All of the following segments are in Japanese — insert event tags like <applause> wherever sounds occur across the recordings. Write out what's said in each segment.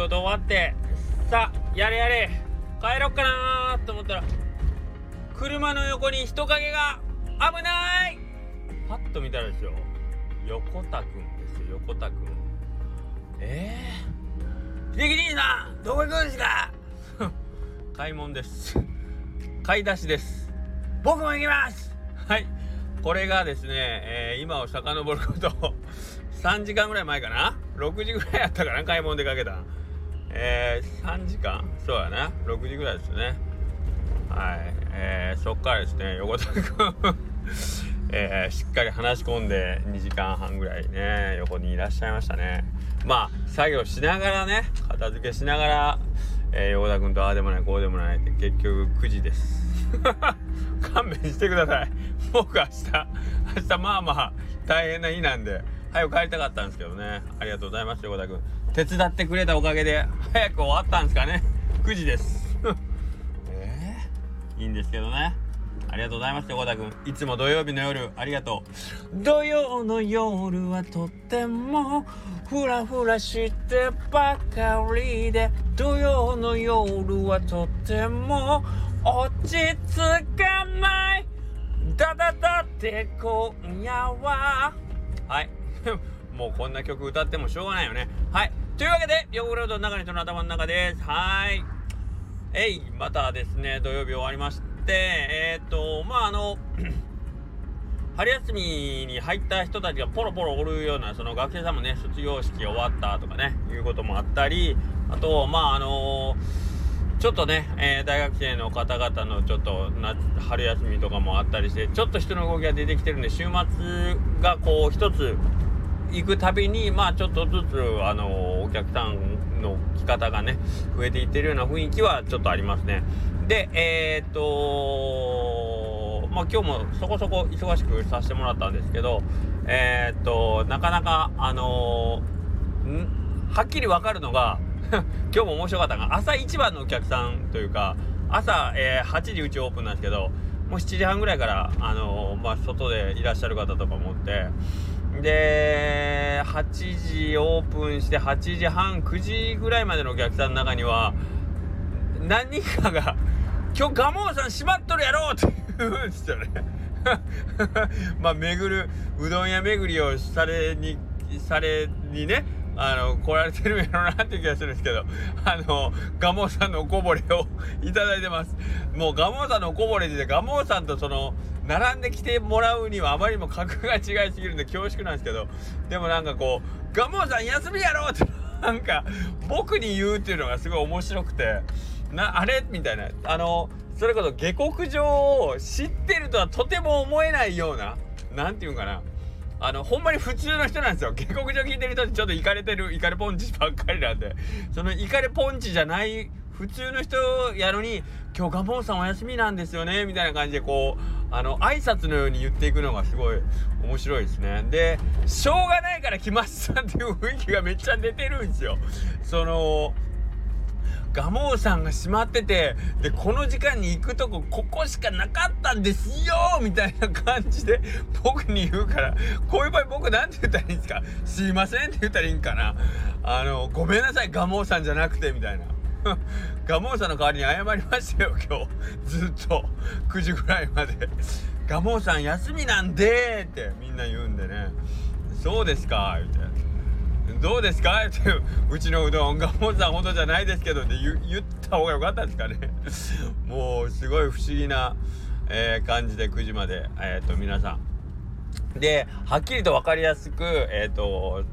事終わってさあやれやれ帰ろっかなと思ったら車の横に人影が危ない!パッと見たらですよ横田くんですよ横田くん。ええー、秀樹兄さんどこ行くんですか? <laughs> 買い物です。買い出しです。僕も行きます!はい。これがですね、えー、今を遡ること3時間ぐらい前かな ?6 時ぐらいやったかな?買い物出かけたえー、3時間。そうやな6時ぐらいですね。はい。えー、そっからですね。横田君。<laughs> えー、しっかり話し込んで2時間半ぐらいね横にいらっしゃいましたね。まあ作業しながらね片付けしながら、えー、横田君とああでもないこうでもないって結局9時です。<laughs> 勘弁してください。僕明日明日まあまあ大変な日なんで早く帰りたかったんですけどね。ありがとうございます横田君。手伝ってくれたおかげで早く終わったんですかね。<laughs> 9時です。<laughs> えー、いいんですけどね。ありがとうございます横田君。いつも土曜日の夜ありがとう。土曜の夜はとってもふらふらしてばかりで土曜の夜はとっても落ち着かない。だだだって今夜は。はい。<laughs> もうこんな曲歌ってもしょうがないよね。はいというわけで横ロードの中に人の頭の中です。はい。えいまたですね土曜日終わりましてえー、っとまああの <clears throat> 春休みに入った人たちがポロポロおるようなその学生さんもね卒業式終わったとかねいうこともあったりあとまああのちょっとね、えー、大学生の方々のちょっと夏春休みとかもあったりしてちょっと人の動きが出てきてるんで週末がこう一つ行くたびにまあちょっとずつあのお客さんの来方がね増えていってるような雰囲気はちょっとありますね。でえー、っとまあ今日もそこそこ忙しくさせてもらったんですけどえー、っとなかなかあのはっきり分かるのが <laughs> 今日も面白かったが朝一番のお客さんというか朝、えー、8時うちオープンなんですけどもう7時半ぐらいから、あのー、まあ、外でいらっしゃる方とかもってで8時オープンして8時半9時ぐらいまでのお客さんの中には何人かが「今日蒲生さん閉まっとるやろ!」って言うんですよね <laughs> まあ巡るうどん屋巡りをされにされにねあの、来られてるんやろうなっていう気がするんですけど、あの、ガモさんのおこぼれを <laughs> いただいてます。もうガモさんのおこぼれで、ガモさんとその、並んできてもらうにはあまりにも格が違いすぎるんで恐縮なんですけど、でもなんかこう、ガモさん休みやろって、なんか、僕に言うっていうのがすごい面白くて、な、あれみたいな。あの、それこそ下克上を知ってるとはとても思えないような、なんていうんかな。あの、ほんまに普通の人なんですよ。下克上聞いてる人ってちょっとイカれてる、イカレポンチばっかりなんで、そのイカレポンチじゃない普通の人やのに、今日ガモンさんお休みなんですよね、みたいな感じでこう、あの、挨拶のように言っていくのがすごい面白いですね。で、しょうがないから来ましたっていう雰囲気がめっちゃ出てるんですよ。その、蒲生さんが閉まっててでこの時間に行くとこここしかなかったんですよみたいな感じで僕に言うからこういう場合僕なんて言ったらいいんですか？すいませんって言ったらいいんかな？あのごめんなさい蒲生さんじゃなくてみたいな。蒲生さんの代わりに謝りましたよ今日。ずっと。9時ぐらいまで。蒲生さん休みなんでってみんな言うんでね。そうですかみたいなどうですか?」って。うちのうどんがもさんほどじゃないですけどって言った方がよかったんですかね。もうすごい不思議な、えー、感じで9時まで、えーと、皆さん。ではっきりと分かりやすくえっ、と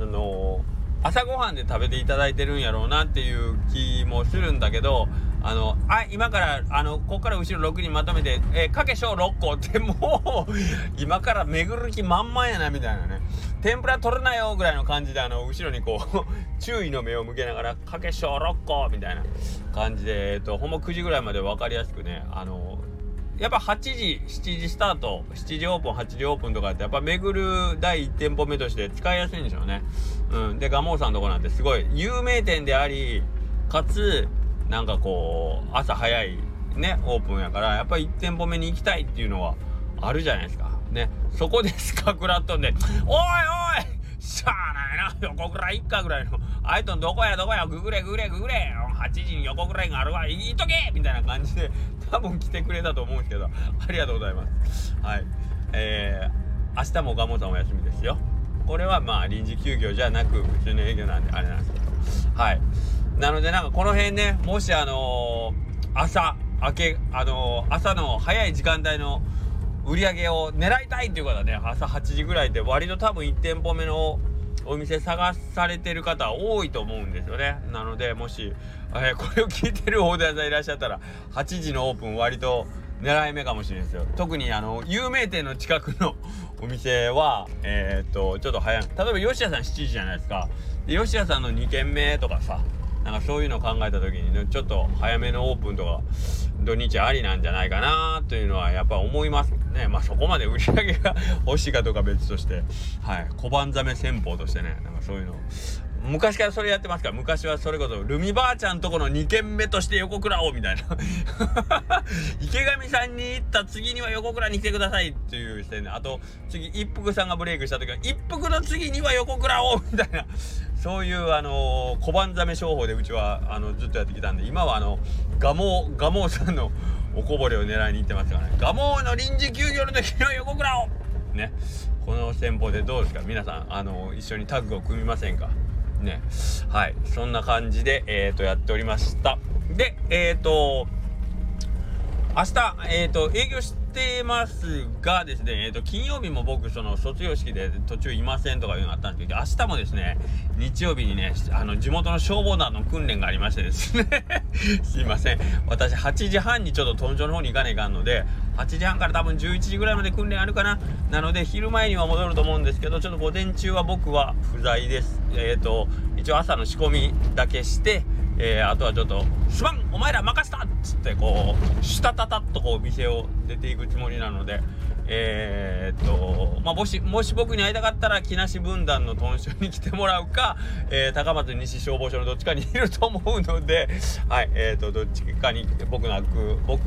あの朝ごはんで食べていただいてるんやろうなっていう気もするんだけどあの、あ、今から、あの、ここから後ろ6人まとめて、えー、かけしょう6個ってもう <laughs> 今から巡る気満々やな、みたいなね。天ぷら取るなよぐらいの感じで、あの、後ろにこう <laughs> 注意の目を向けながら、かけしょう6個みたいな感じで、えっと、ほんま9時ぐらいまで分かりやすくね、あの、やっぱ8時、7時スタート、7時オープン、8時オープンとかって、やっぱ巡る第1店舗目として使いやすいんでしょうね。うん。で、ガモーさんのとこなんてすごい有名店であり、かつ、なんかこう朝早いねオープンやからやっぱり1店舗目に行きたいっていうのはあるじゃないですかねそこでスカクラットんで「おいおいしゃあないな。横倉一家ぐらいの。あいとんどこやどこや。ググれググれググれ。8時に横倉があるわ。言いとけ。みたいな感じで多分来てくれたと思うんですけど。ありがとうございます。はい。えー、明日もガモさんお休みですよ。これはまあ臨時休業じゃなく普通の営業なんであれなんですけど。はい。なのでなんかこの辺ねもしあのー、朝明けあのー、朝の早い時間帯の売り上げを狙いたいっていう方ね朝8時ぐらいで割と多分1店舗目のお店探されてる方多いと思うんですよね。なのでもし、えー、これを聞いてるオーダーさんいらっしゃったら8時のオープン割と狙い目かもしれないですよ。特にあの有名店の近くの <laughs> お店はえー、っとちょっと早い。例えば吉谷さん7時じゃないですか。で吉谷さんの2軒目とかさなんかそういうのを考えた時にねちょっと早めのオープンとか土日ありなんじゃないかなというのはやっぱ思います。ねまあそこまで売り上げが欲しいかどうか別としてはい小判ザメ戦法としてねなんかそういうの。昔からそれやってますから昔はそれこそルミばあちゃんとこの2軒目として横倉をみたいな。<laughs> 池上さんに行った次には横倉に来てくださいっていう視点であと次一服さんがブレイクした時は一服の次には横倉をみたいな。そういうあの小判ザメ商法でうちはあのずっとやってきたんで今はあのガモガモさんのおこぼれを狙いに行ってますからね。ガモの臨時休業の時の横倉を。ね。この戦法でどうですか皆さんあの一緒にタッグを組みませんか。ね。はい。そんな感じで、えーと、やっておりました。でえっ、ー、と明日、えーと、営業しててますがですね、えーと、金曜日も僕その卒業式で途中いませんとかいうのがあったんですけど明日もですね日曜日にねあの地元の消防団の訓練がありましてですね。<laughs> すいません。私8時半にちょっと豚場の方に行かないかんので8時半から多分11時ぐらいまで訓練あるかな。なので昼前には戻ると思うんですけどちょっと午前中は僕は不在です。えっ、ー、と一応朝の仕込みだけしてえー、あとはちょっと「すまんお前ら任せた!」っつってこうシュタタタッとこう店を出ていくつもりなのでえー、っとまあもしもし僕に会いたかったら木梨分団の豚舎に来てもらうか、えー、高松西消防署のどっちかにいると思うので <laughs> はいえ、っとどっちかに僕の悪僕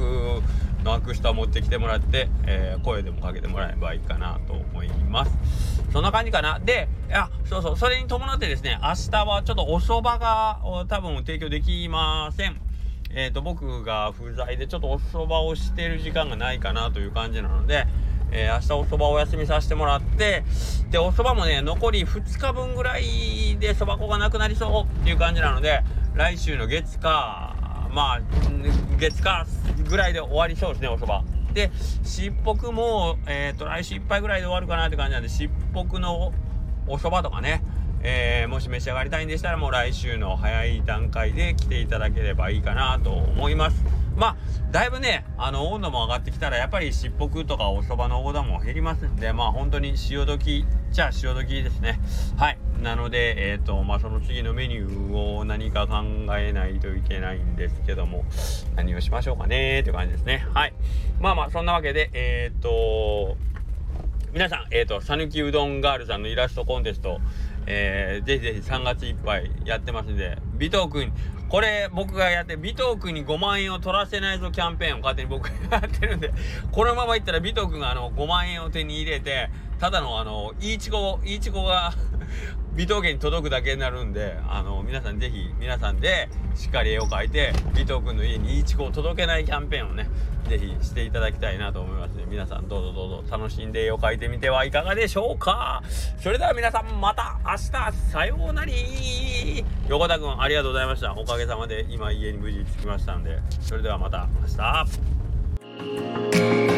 の悪人は持ってきてもらって、え、声でもかけてもらえばいいかなと思いますそんな感じかなでいやそうそうそれに伴ってですね明日はちょっとお蕎麦が多分提供できません。えーと、僕が不在でちょっとお蕎麦をしてる時間がないかなという感じなので、えー、明日お蕎麦お休みさせてもらってでお蕎麦もね残り2日分ぐらいで蕎麦粉がなくなりそうっていう感じなので来週の月かまあ月かぐらいで終わりそうですねお蕎麦。でしっぽくも、えーと、来週いっぱいぐらいで終わるかなって感じなんでしっぽくのお蕎麦とかねえー、もし召し上がりたいんでしたらもう来週の早い段階で来ていただければいいかなと思います。まあ、だいぶね、あの、温度も上がってきたら、やっぱりしっぽくとかお蕎麦のオーダーも減りますんで、まあ本当に潮時じゃあ潮時ですね。はい。なので、えっ、ー、と、まあその次のメニューを何か考えないといけないんですけども、何をしましょうかねっていう感じですね。はい。まあまあ、そんなわけで、えっ、ー、と、皆さん、えっ、ー、と、さぬきうどんガールさんのイラストコンテスト、えー、ぜひぜひ3月いっぱいやってますんで、尾藤君、これ僕がやって、尾藤君に5万円を取らせないぞキャンペーンを勝手に僕がやってるんで、このままいったら尾藤君があの5万円を手に入れて、ただのあの、いいちご、いいちごが尾藤家に届くだけになるんで、あの、皆さんぜひ、皆さんでしっかり絵を描いて、尾藤君の家にいいちごを届けないキャンペーンをね、ぜひしていただきたいなと思いますの、で、皆さんどうぞどうぞ楽しんで絵を描いてみてはいかがでしょうか。それでは皆さんまた明日。さようなり横田君ありがとうございました。おかげさまで今家に無事着きましたんで。それではまた明日。